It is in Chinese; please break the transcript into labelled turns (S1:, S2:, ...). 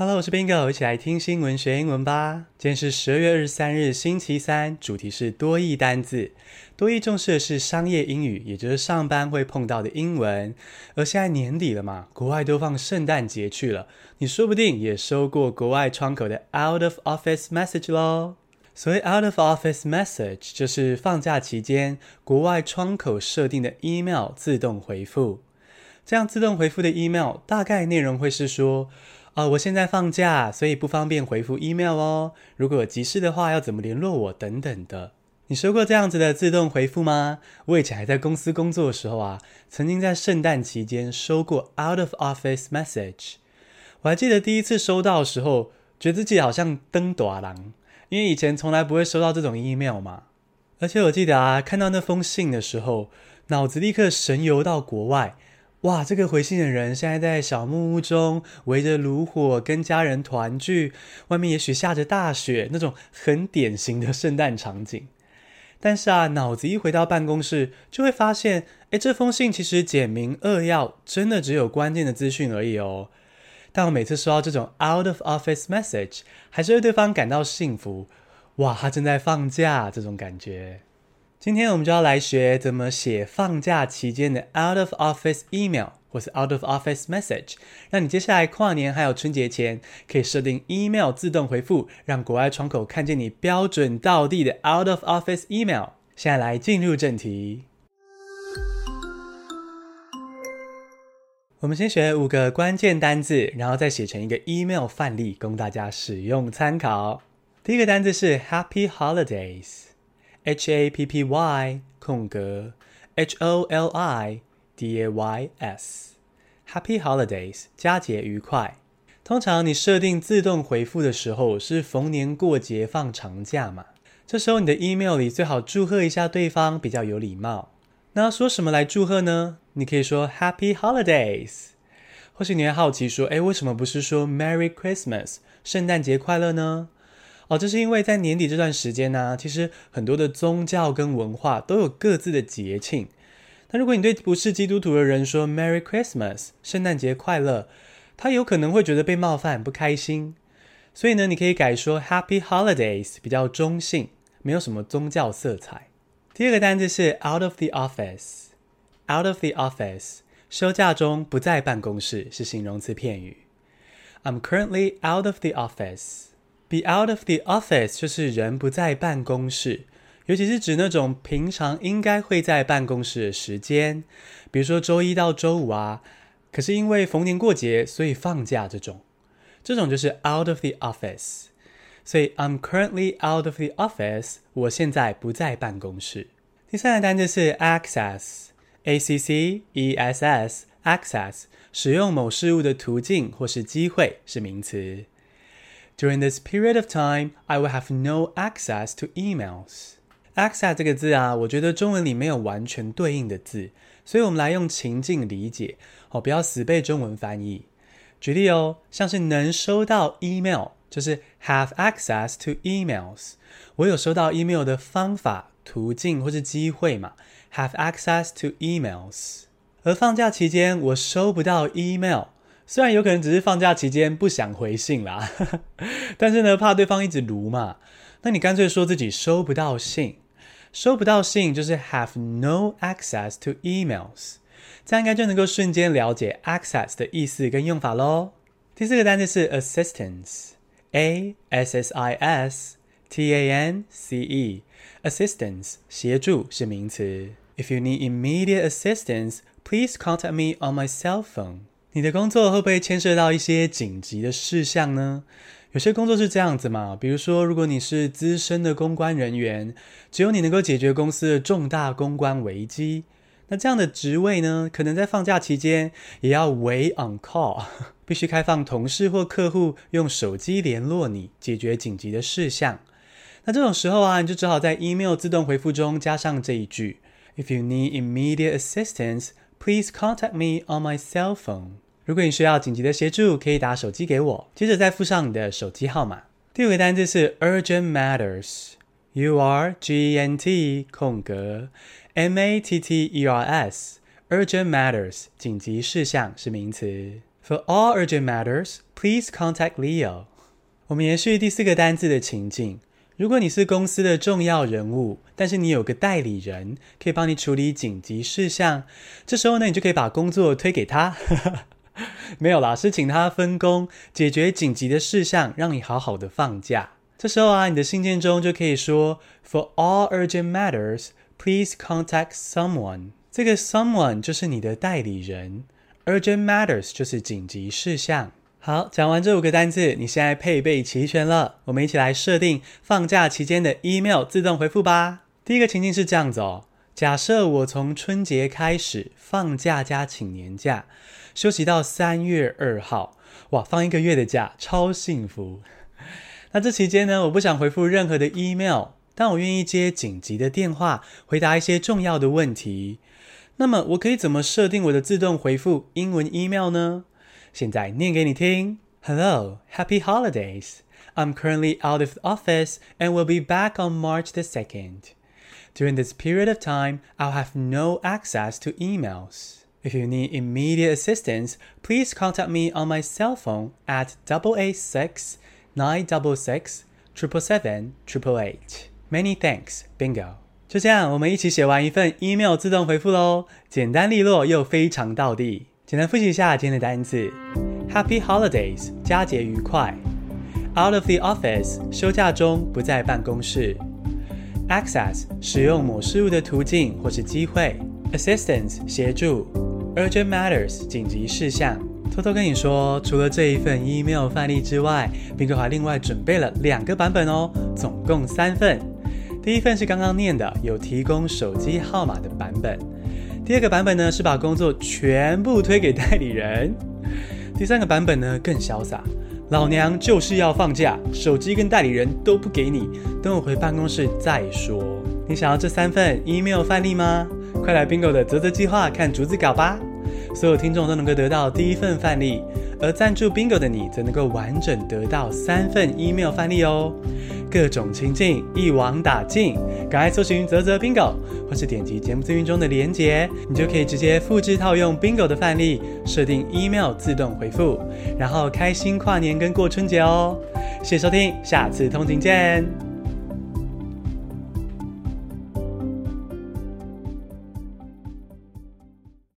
S1: Hello，我是 Bingo，一起来听新闻学英文吧。今天是十二月二十三日，星期三，主题是多义单字。多义重视的是商业英语，也就是上班会碰到的英文。而现在年底了嘛，国外都放圣诞节去了，你说不定也收过国外窗口的 Out of Office Message 咯。所谓 Out of Office Message，就是放假期间国外窗口设定的 email 自动回复。这样自动回复的 email 大概内容会是说。啊、我现在放假，所以不方便回复 email 哦。如果有急事的话，要怎么联络我等等的。你收过这样子的自动回复吗？我以前还在公司工作的时候啊，曾经在圣诞期间收过 out of office message。我还记得第一次收到的时候，觉得自己好像登大人，因为以前从来不会收到这种 email 嘛。而且我记得啊，看到那封信的时候，脑子立刻神游到国外。哇，这个回信的人现在在小木屋中围着炉火跟家人团聚，外面也许下着大雪，那种很典型的圣诞场景。但是啊，脑子一回到办公室，就会发现，诶，这封信其实简明扼要，真的只有关键的资讯而已哦。但我每次收到这种 out of office message，还是为对方感到幸福。哇，他正在放假，这种感觉。今天我们就要来学怎么写放假期间的 out of office email 或是 out of office message，让你接下来跨年还有春节前可以设定 email 自动回复，让国外窗口看见你标准到地的 out of office email。现在来进入正题，我们先学五个关键单字，然后再写成一个 email 范例供大家使用参考。第一个单字是 Happy Holidays。H A P P Y 空格 H O L I D A Y S，Happy Holidays，佳节愉快。通常你设定自动回复的时候是逢年过节放长假嘛？这时候你的 email 里最好祝贺一下对方，比较有礼貌。那说什么来祝贺呢？你可以说 Happy Holidays。或许你会好奇说，诶，为什么不是说 Merry Christmas，圣诞节快乐呢？哦，这是因为在年底这段时间呢，其实很多的宗教跟文化都有各自的节庆。那如果你对不是基督徒的人说 Merry Christmas，圣诞节快乐，他有可能会觉得被冒犯，不开心。所以呢，你可以改说 Happy Holidays，比较中性，没有什么宗教色彩。第二个单字是 out of the office，out of the office，休假中不在办公室是形容词片语。I'm currently out of the office。Be out of the office 就是人不在办公室，尤其是指那种平常应该会在办公室的时间，比如说周一到周五啊，可是因为逢年过节，所以放假这种，这种就是 out of the office。所以 I'm currently out of the office，我现在不在办公室。第三个单词是 access，A C C E S S，access，使用某事物的途径或是机会是名词。During this period of time, I will have no access to emails. Access 这个字啊，我觉得中文里没有完全对应的字，所以我们来用情境理解哦，不要死背中文翻译。举例哦，像是能收到 email，就是 have access to emails。我有收到 email 的方法、途径或是机会嘛，have access to emails。而放假期间，我收不到 email。虽然有可能只是放假期间不想回信啦，但是呢，怕对方一直读嘛，那你干脆说自己收不到信，收不到信就是 have no access to emails，这样应该就能够瞬间了解 access 的意思跟用法喽。第四个单词是 assistance，a s s i s t a n c e，assistance 协助是名词。If you need immediate assistance, please contact me on my cell phone. 你的工作会不会牵涉到一些紧急的事项呢？有些工作是这样子嘛，比如说，如果你是资深的公关人员，只有你能够解决公司的重大公关危机，那这样的职位呢，可能在放假期间也要 we on call，必须开放同事或客户用手机联络你，解决紧急的事项。那这种时候啊，你就只好在 email 自动回复中加上这一句：If you need immediate assistance。Please contact me on my cell phone。如果你需要紧急的协助，可以打手机给我，接着再附上你的手机号码。第五个单字是 urgent matters，U R G E N T 空格 M A T T E R S，urgent matters 紧急事项是名词。For all urgent matters, please contact Leo。我们延续第四个单字的情境。如果你是公司的重要人物，但是你有个代理人可以帮你处理紧急事项，这时候呢，你就可以把工作推给他。没有啦，是请他分工解决紧急的事项，让你好好的放假。这时候啊，你的信件中就可以说：“For all urgent matters, please contact someone。”这个 “someone” 就是你的代理人，“urgent matters” 就是紧急事项。好，讲完这五个单字，你现在配备齐全了。我们一起来设定放假期间的 email 自动回复吧。第一个情境是这样子哦：假设我从春节开始放假加请年假，休息到三月二号，哇，放一个月的假，超幸福。那这期间呢，我不想回复任何的 email，但我愿意接紧急的电话，回答一些重要的问题。那么，我可以怎么设定我的自动回复英文 email 呢？现在念给你听。Hello, happy holidays. I'm currently out of the office and will be back on March the 2nd. During this period of time, I'll have no access to emails. If you need immediate assistance, please contact me on my cell phone at double eight six nine double six triple seven triple eight. Many thanks, Bingo. 就这样，我们一起写完一份 email 自动回复喽，简单利落又非常道地。 简单复习一下今天的单词：Happy Holidays，佳节愉快；Out of the office，休假中不在办公室；Access，使用某事物的途径或是机会；Assistance，协助；Urgent matters，紧急事项。偷偷跟你说，除了这一份 email 范例之外冰哥还另外准备了两个版本哦，总共三份。第一份是刚刚念的，有提供手机号码的版本。第二个版本呢，是把工作全部推给代理人。第三个版本呢，更潇洒，老娘就是要放假，手机跟代理人都不给你，等我回办公室再说。你想要这三份 email 范例吗？快来 Bingo 的泽泽计划看逐字稿吧！所有听众都能够得到第一份范例，而赞助 Bingo 的你则能够完整得到三份 email 范例哦。各种情境一网打尽，赶快搜寻泽泽 Bingo，或是点击节目资讯中的连结，你就可以直接复制套用 Bingo 的范例，设定 email 自动回复，然后开心跨年跟过春节哦。谢谢收听，下次通勤见。